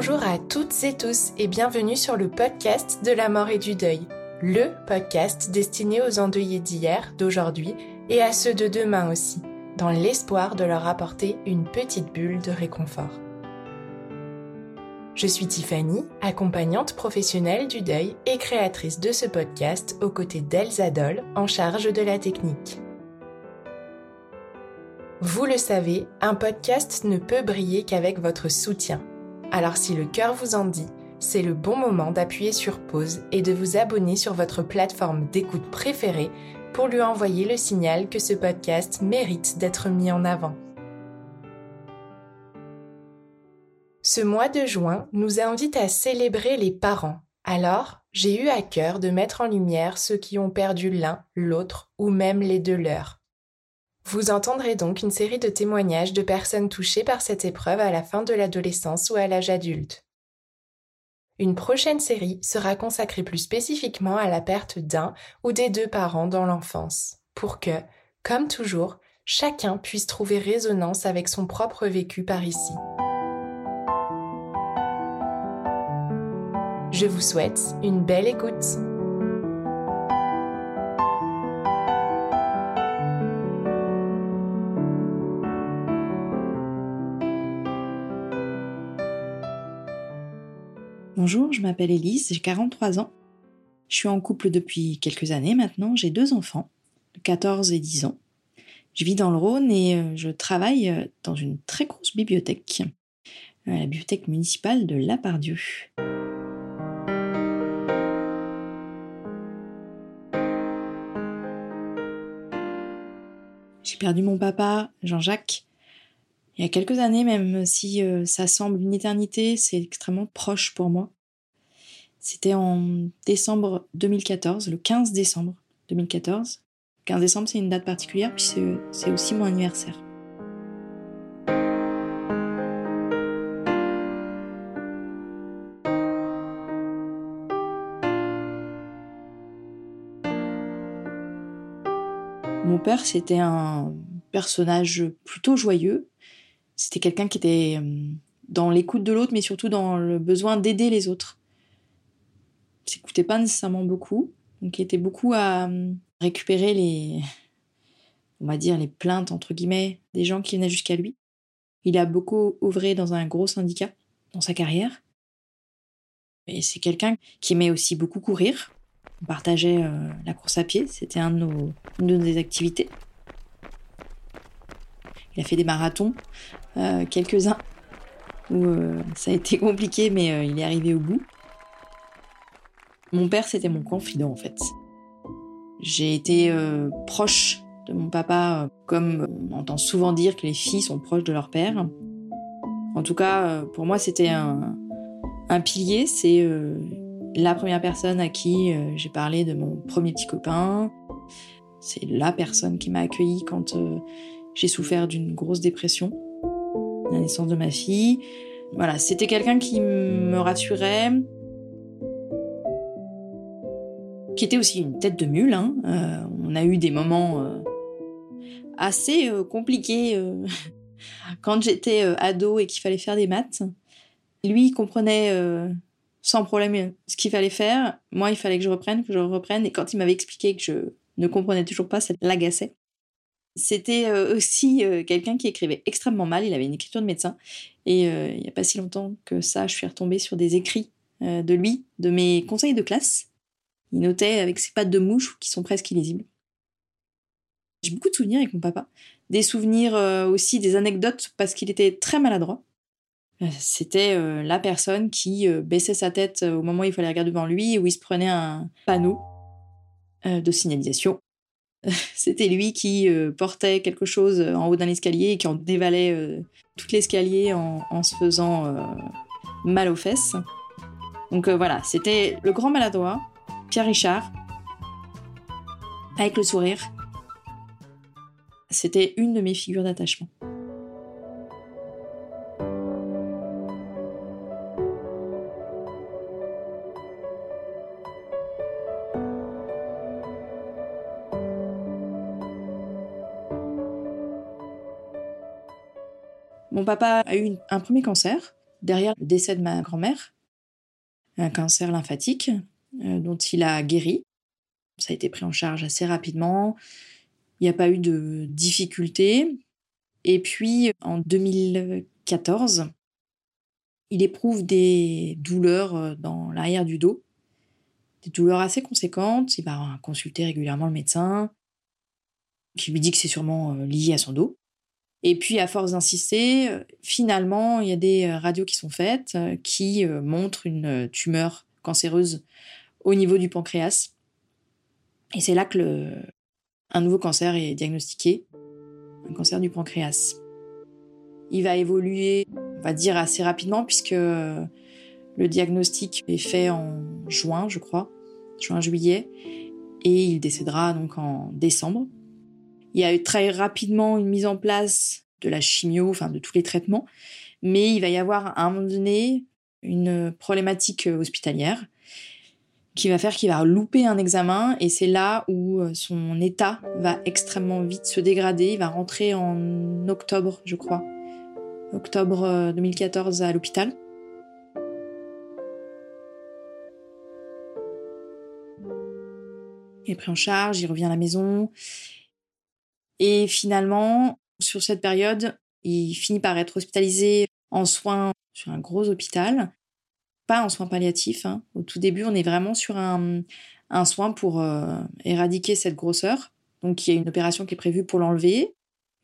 Bonjour à toutes et tous et bienvenue sur le podcast de la mort et du deuil, le podcast destiné aux endeuillés d'hier, d'aujourd'hui et à ceux de demain aussi, dans l'espoir de leur apporter une petite bulle de réconfort. Je suis Tiffany, accompagnante professionnelle du deuil et créatrice de ce podcast aux côtés d'Elsa Doll en charge de la technique. Vous le savez, un podcast ne peut briller qu'avec votre soutien. Alors si le cœur vous en dit, c'est le bon moment d'appuyer sur pause et de vous abonner sur votre plateforme d'écoute préférée pour lui envoyer le signal que ce podcast mérite d'être mis en avant. Ce mois de juin nous invite à célébrer les parents. Alors, j'ai eu à cœur de mettre en lumière ceux qui ont perdu l'un, l'autre ou même les deux leurs. Vous entendrez donc une série de témoignages de personnes touchées par cette épreuve à la fin de l'adolescence ou à l'âge adulte. Une prochaine série sera consacrée plus spécifiquement à la perte d'un ou des deux parents dans l'enfance, pour que, comme toujours, chacun puisse trouver résonance avec son propre vécu par ici. Je vous souhaite une belle écoute. Bonjour, je m'appelle Elise, j'ai 43 ans. Je suis en couple depuis quelques années maintenant, j'ai deux enfants, de 14 et 10 ans. Je vis dans le Rhône et euh, je travaille euh, dans une très grosse bibliothèque, euh, la bibliothèque municipale de Lapardieu. J'ai perdu mon papa, Jean-Jacques, il y a quelques années, même si ça semble une éternité, c'est extrêmement proche pour moi. C'était en décembre 2014, le 15 décembre 2014. 15 décembre, c'est une date particulière, puis c'est aussi mon anniversaire. Mon père, c'était un personnage plutôt joyeux, c'était quelqu'un qui était euh, dans l'écoute de l'autre, mais surtout dans le besoin d'aider les autres. S'écoutait pas nécessairement beaucoup, donc il était beaucoup à euh, récupérer les, on va dire, les plaintes, entre guillemets, des gens qui venaient jusqu'à lui. Il a beaucoup ouvré dans un gros syndicat dans sa carrière. Et c'est quelqu'un qui aimait aussi beaucoup courir. On partageait euh, la course à pied, c'était une de nos activités. Il a fait des marathons, euh, quelques-uns, où ça a été compliqué, mais il est arrivé au bout. Mon père, c'était mon confident en fait. J'ai été proche de mon papa, comme on entend souvent dire que les filles sont proches de leur père. En tout cas, pour moi, c'était un, pilier. C'est la première personne à qui j'ai parlé de mon premier petit copain. C'est la personne qui m'a accueilli quand j'ai souffert d'une grosse dépression, la naissance de ma fille. Voilà, c'était quelqu'un qui me rassurait, qui était aussi une tête de mule. Hein. Euh, on a eu des moments euh, assez euh, compliqués quand j'étais ado et qu'il fallait faire des maths. Lui, il comprenait sans problème ce qu'il fallait faire. Moi, il fallait que je reprenne, que je reprenne. Et quand il m'avait expliqué que je ne comprenais toujours pas, ça l'agaçait. C'était aussi quelqu'un qui écrivait extrêmement mal. Il avait une écriture de médecin. Et il n'y a pas si longtemps que ça, je suis retombée sur des écrits de lui, de mes conseils de classe. Il notait avec ses pattes de mouche qui sont presque illisibles. J'ai beaucoup de souvenirs avec mon papa. Des souvenirs aussi, des anecdotes, parce qu'il était très maladroit. C'était la personne qui baissait sa tête au moment où il fallait regarder devant lui, où il se prenait un panneau de signalisation. C'était lui qui portait quelque chose en haut d'un escalier et qui en dévalait tout l'escalier en, se faisant mal aux fesses. Donc voilà, c'était le grand maladroit, Pierre Richard, avec le sourire. C'était une de mes figures d'attachement. Mon papa a eu un premier cancer, derrière le décès de ma grand-mère, un cancer lymphatique dont il a guéri. Ça a été pris en charge assez rapidement. Il n'y a pas eu de difficultés. Et puis, en 2014, il éprouve des douleurs euh, dans l'arrière du dos, des douleurs assez conséquentes. Il va consulter régulièrement le médecin, qui lui dit que c'est sûrement euh, lié à son dos. Et puis, à force d'insister, euh, finalement, il y a des euh, radios qui sont faites euh, qui montrent une tumeur cancéreuse au niveau du pancréas. Et c'est là que le... un nouveau cancer est diagnostiqué, un cancer du pancréas. Il va évoluer, on va dire, assez rapidement, puisque le diagnostic est fait en juin, je crois, juin-juillet, et il décédera donc en décembre. Il y a eu très rapidement une mise en place de la chimio, enfin de tous les traitements, mais il va y avoir à un moment donné une problématique euh, hospitalière qui va faire qu'il va louper un examen et c'est là où euh, son état va extrêmement vite se dégrader. Il va rentrer en octobre, je crois, octobre 2014 euh, à l'hôpital. Il est pris en charge, il revient à la maison et finalement, sur cette période, il finit par être hospitalisé en soins sur un gros hôpital, pas en soins palliatifs. Hein. Au tout début, on est vraiment sur un, un soin pour euh, éradiquer cette grosseur. Donc, il y a une opération qui est prévue pour l'enlever,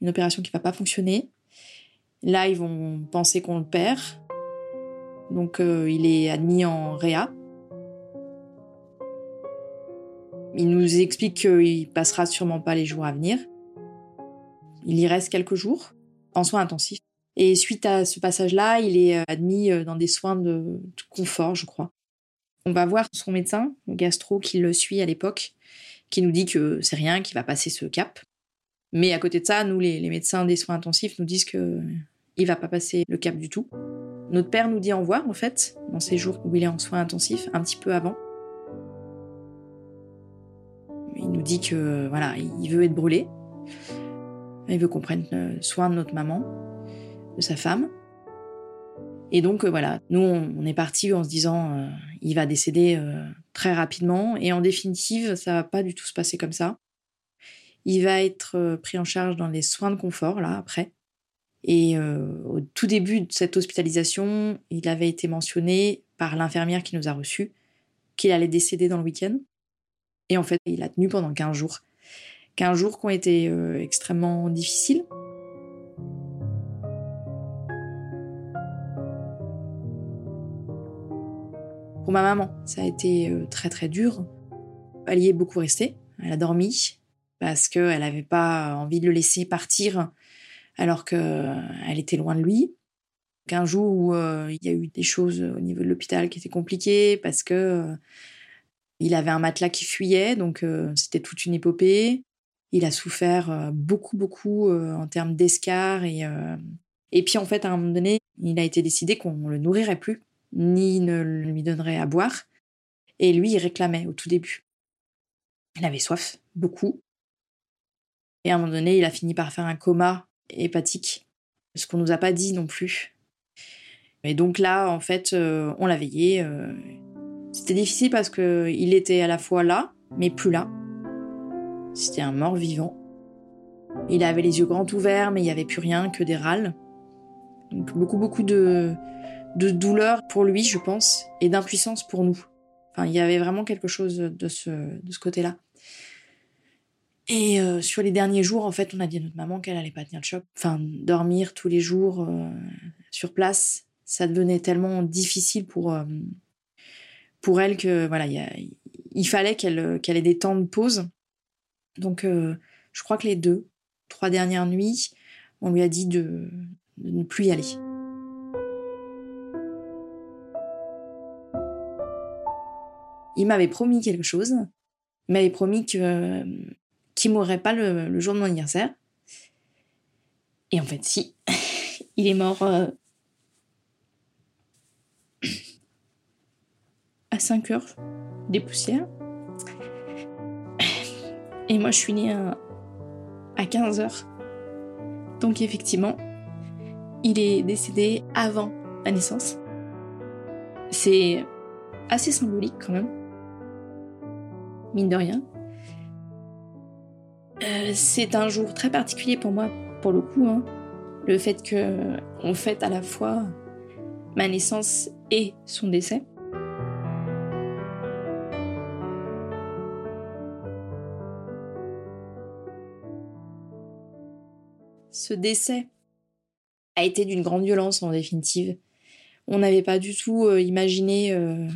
une opération qui va pas fonctionner. Là, ils vont penser qu'on le perd. Donc, euh, il est admis en réa. Il nous explique qu'il passera sûrement pas les jours à venir. Il y reste quelques jours en soins intensifs. Et suite à ce passage-là, il est euh, admis euh, dans des soins de, confort, je crois. On va voir son médecin, gastro, qui le suit à l'époque, qui nous dit que c'est rien, qu'il va passer ce cap. Mais à côté de ça, nous, les, médecins des soins intensifs, nous disent que il va pas passer le cap du tout. Notre père nous dit au revoir, en fait, dans ces jours où il est en soins intensifs, un petit peu avant. Il nous dit que voilà, il veut être brûlé. Il veut qu'on prenne euh, soin de notre maman, de sa femme. Et donc euh, voilà, nous on, est parti en se disant euh, il va décéder très rapidement et en définitive ça va pas du tout se passer comme ça. Il va être pris en charge dans les soins de confort là après. Et au tout début de cette hospitalisation, il avait été mentionné par l'infirmière qui nous a reçus qu'il allait décéder dans le week-end. Et en fait, il a tenu pendant 15 jours. 15 jours qui ont été euh, extrêmement difficiles. Pour ma maman, ça a été euh, très très dur. Elle y est beaucoup restée. Elle a dormi parce qu'elle n'avait pas envie de le laisser partir alors qu'elle euh, était loin de lui. Qu'un jour où il y a eu des choses au niveau de l'hôpital qui étaient compliquées parce que il avait un matelas qui fuyait, donc c'était toute une épopée. Il a souffert euh, beaucoup, beaucoup euh, en termes d'escar. Et, euh, et puis, en fait, à un moment donné, il a été décidé qu'on ne le nourrirait plus, ni ne lui donnerait à boire. Et lui, il réclamait au tout début. Il avait soif, beaucoup. Et à un moment donné, il a fini par faire un coma hépatique, ce qu'on nous a pas dit non plus. Et donc là, en fait, on l'a veillé. C'était difficile parce qu'il était à la fois là, mais plus là. C'était un mort vivant. Il avait les yeux grands ouverts, mais il n'y avait plus rien que des râles. Donc beaucoup, beaucoup de, de douleur pour lui, je pense, et d'impuissance pour nous. Enfin, il y avait vraiment quelque chose de ce, de ce côté-là. Et euh, sur les derniers jours, en fait, on a dit à notre maman qu'elle allait pas tenir le choc. Enfin, dormir tous les jours euh, sur place, ça devenait tellement difficile pour euh, pour elle que voilà, il fallait qu'elle ait des temps de pause. Donc, je crois que les deux, trois dernières nuits, on lui a dit de ne plus y aller. Il m'avait promis quelque chose. Il m'avait promis que qui mourrait pas le, jour de mon anniversaire. Et en fait, si. Il est mort euh, à 5 heures des poussières. Et moi, je suis née à, à 15 heures. Donc, effectivement, il est décédé avant la naissance. C'est assez symbolique quand même. Mine de rien. Euh, c'est un jour très particulier pour moi, pour le coup. Hein. Le fait que on fête à la fois ma naissance et son décès. Ce décès a été d'une grande violence en définitive. On n'avait pas du tout euh, imaginé euh,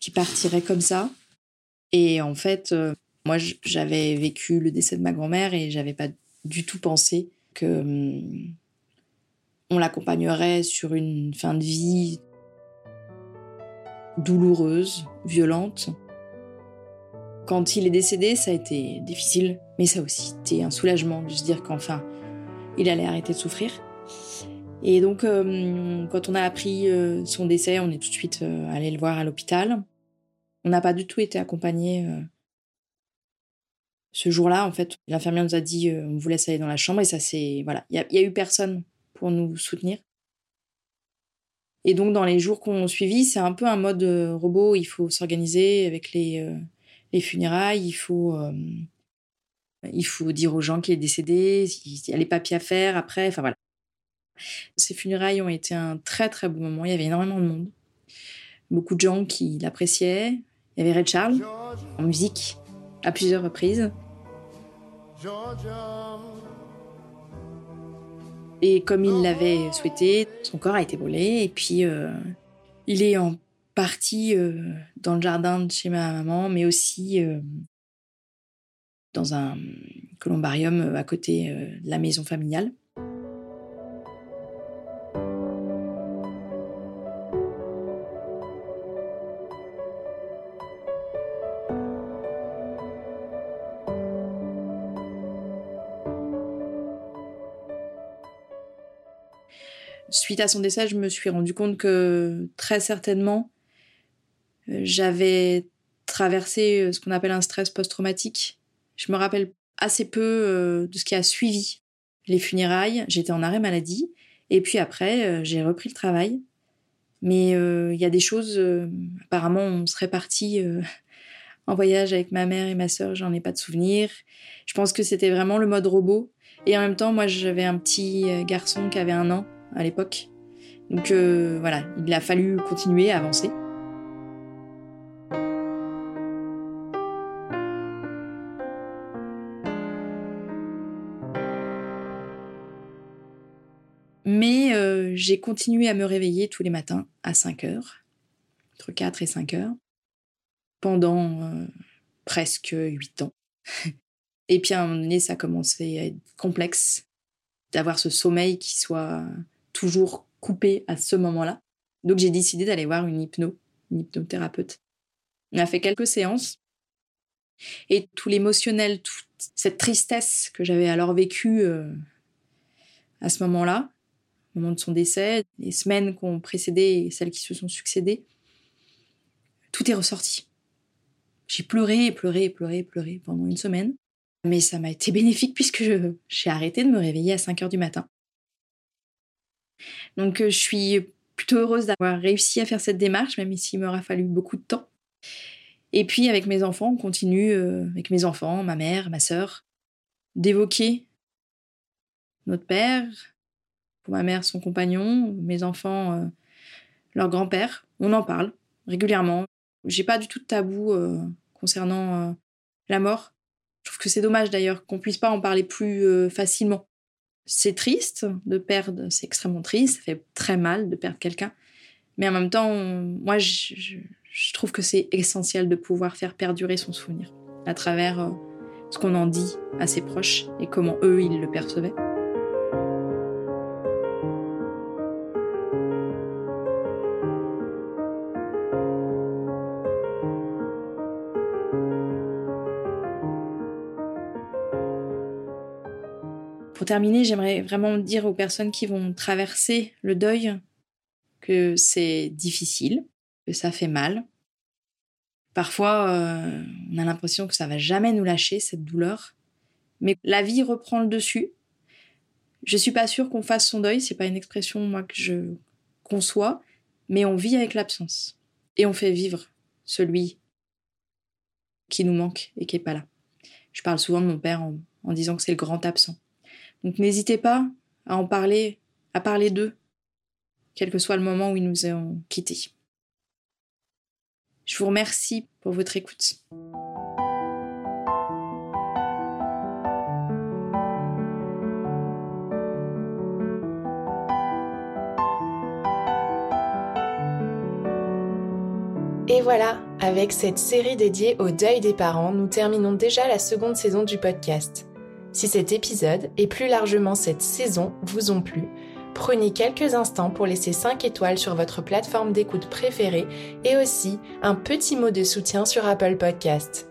qu'il partirait comme ça. Et en fait, moi, j'avais vécu le décès de ma grand-mère et j'avais pas du tout pensé que hum, on l'accompagnerait sur une fin de vie douloureuse, violente. Quand il est décédé, ça a été difficile, mais ça a aussi été un soulagement de se dire qu'enfin, il allait arrêter de souffrir. Et donc, hum, quand on a appris euh, son décès, on est tout de suite euh, allé le voir à l'hôpital. On n'a pas du tout été accompagné euh, ce jour-là, en fait, l'infirmière nous a dit euh, on vous laisse aller dans la chambre et ça c'est voilà, il y, a eu personne pour nous soutenir. Et donc dans les jours qu'on suivit, c'est un peu un mode euh, robot. Il faut s'organiser avec les les funérailles. Il faut il faut dire aux gens qu'il est décédé. Il y a les papiers à faire après. Enfin voilà. Ces funérailles ont été un très très beau moment. Il y avait énormément de monde, beaucoup de gens qui l'appréciaient. Il y avait Red Charles en musique à plusieurs reprises. Et comme il l'avait souhaité, son corps a été volé et puis euh, il est en partie euh, dans le jardin de chez ma maman, mais aussi euh, dans un columbarium à côté de la maison familiale. Suite à son décès, je me suis rendu compte que très certainement, euh, j'avais traversé euh, ce qu'on appelle un stress post-traumatique. Je me rappelle assez peu euh, de ce qui a suivi les funérailles. J'étais en arrêt maladie. Et puis après, j'ai repris le travail. Mais il y a des choses, apparemment, on serait parti en voyage avec ma mère et ma sœur, j'en ai pas de souvenir. Je pense que c'était vraiment le mode robot. Et en même temps, moi, j'avais un petit garçon qui avait un an à l'époque. Donc euh, voilà, il a fallu continuer à avancer. Mais euh, j'ai continué à me réveiller tous les matins à 5 heures, entre 4 et 5 heures, pendant euh, presque 8 ans. et puis à un moment donné, ça a commencé à être complexe d'avoir ce sommeil qui soit toujours coupé à ce moment-là. Donc j'ai décidé d'aller voir une hypno, une hypnothérapeute. On a fait quelques séances et tout l'émotionnel, toute cette tristesse que j'avais alors vécue euh, à ce moment-là, au moment de son décès, les semaines qui ont précédé et celles qui se sont succédées, tout est ressorti. J'ai pleuré pleuré pleuré pleuré pendant une semaine. Mais ça m'a été bénéfique puisque j'ai arrêté de me réveiller à 5 heures du matin. Donc euh, je suis plutôt heureuse d'avoir réussi à faire cette démarche, même s'il m'aura fallu beaucoup de temps. Et puis avec mes enfants, on continue, euh, avec mes enfants, ma mère, ma sœur, d'évoquer notre père, pour ma mère son compagnon, mes enfants euh, leur grand-père. On en parle régulièrement. J'ai pas du tout de tabou concernant la mort. Je trouve que c'est dommage d'ailleurs qu'on puisse pas en parler plus facilement. C'est triste de perdre, c'est extrêmement triste, ça fait très mal de perdre quelqu'un. Mais en même temps, moi, je, trouve que c'est essentiel de pouvoir faire perdurer son souvenir à travers ce qu'on en dit à ses proches et comment eux, ils le percevaient. Terminer, j'aimerais vraiment dire aux personnes qui vont traverser le deuil que c'est difficile, que ça fait mal, Parfois, euh, on a l'impression que ça va jamais nous lâcher, cette douleur. Mais la vie reprend le dessus. Je suis pas sûre qu'on fasse son deuil, c'est pas une expression, moi, que je conçois, mais on vit avec l'absence. Et on fait vivre celui qui nous manque et qui est pas là. Je parle souvent de mon père en, en disant que c'est le grand absent. Donc n'hésitez pas à en parler, à parler d'eux, quel que soit le moment où ils nous ont quittés. Je vous remercie pour votre écoute. Et voilà, avec cette série dédiée au deuil des parents, nous terminons déjà la seconde saison du podcast. Si cet épisode, et plus largement cette saison, vous ont plu, prenez quelques instants pour laisser 5 étoiles sur votre plateforme d'écoute préférée et aussi un petit mot de soutien sur Apple Podcast.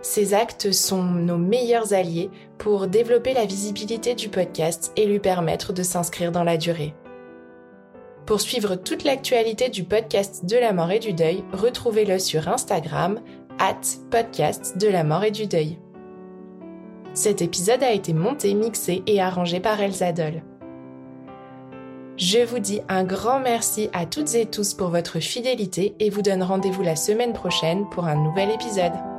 Ces actes sont nos meilleurs alliés pour développer la visibilité du podcast et lui permettre de s'inscrire dans la durée. Pour suivre toute l'actualité du podcast de la mort et du deuil, retrouvez-le sur Instagram, at podcast de la mort et du deuil. Cet épisode a été monté, mixé et arrangé par Elsa Doll. Je vous dis un grand merci à toutes et tous pour votre fidélité et vous donne rendez-vous la semaine prochaine pour un nouvel épisode.